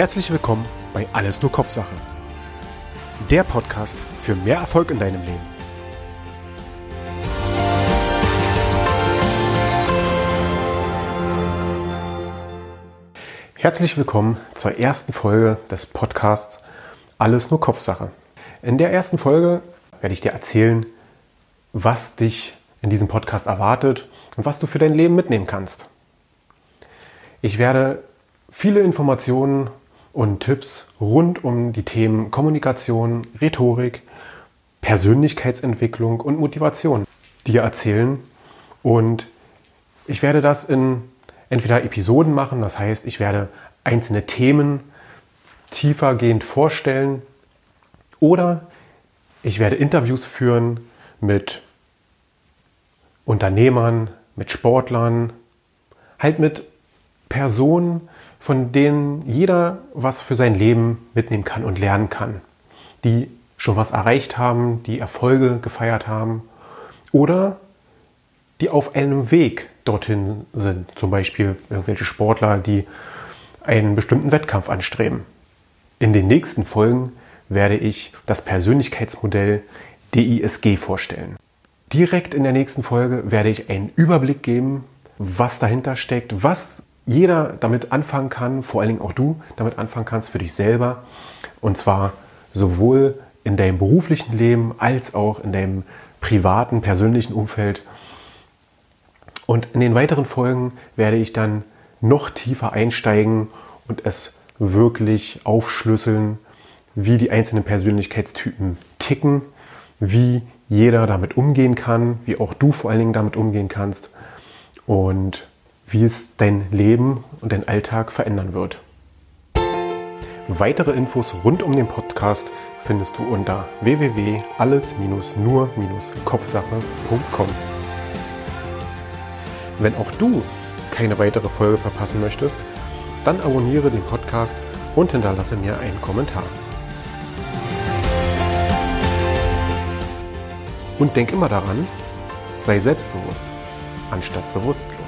Herzlich willkommen bei Alles nur Kopfsache. Der Podcast für mehr Erfolg in deinem Leben. Herzlich willkommen zur ersten Folge des Podcasts Alles nur Kopfsache. In der ersten Folge werde ich dir erzählen, was dich in diesem Podcast erwartet und was du für dein Leben mitnehmen kannst. Ich werde viele Informationen und Tipps rund um die Themen Kommunikation, Rhetorik, Persönlichkeitsentwicklung und Motivation dir erzählen. Und ich werde das in entweder Episoden machen, das heißt, ich werde einzelne Themen tiefergehend vorstellen oder ich werde Interviews führen mit Unternehmern, mit Sportlern, halt mit Personen, von denen jeder was für sein Leben mitnehmen kann und lernen kann, die schon was erreicht haben, die Erfolge gefeiert haben oder die auf einem Weg dorthin sind, zum Beispiel irgendwelche Sportler, die einen bestimmten Wettkampf anstreben. In den nächsten Folgen werde ich das Persönlichkeitsmodell DISG vorstellen. Direkt in der nächsten Folge werde ich einen Überblick geben, was dahinter steckt, was jeder damit anfangen kann, vor allen Dingen auch du damit anfangen kannst für dich selber. Und zwar sowohl in deinem beruflichen Leben als auch in deinem privaten, persönlichen Umfeld. Und in den weiteren Folgen werde ich dann noch tiefer einsteigen und es wirklich aufschlüsseln, wie die einzelnen Persönlichkeitstypen ticken, wie jeder damit umgehen kann, wie auch du vor allen Dingen damit umgehen kannst. Und wie es dein Leben und dein Alltag verändern wird. Weitere Infos rund um den Podcast findest du unter www.alles-nur-kopfsache.com. Wenn auch du keine weitere Folge verpassen möchtest, dann abonniere den Podcast und hinterlasse mir einen Kommentar. Und denk immer daran, sei selbstbewusst anstatt you.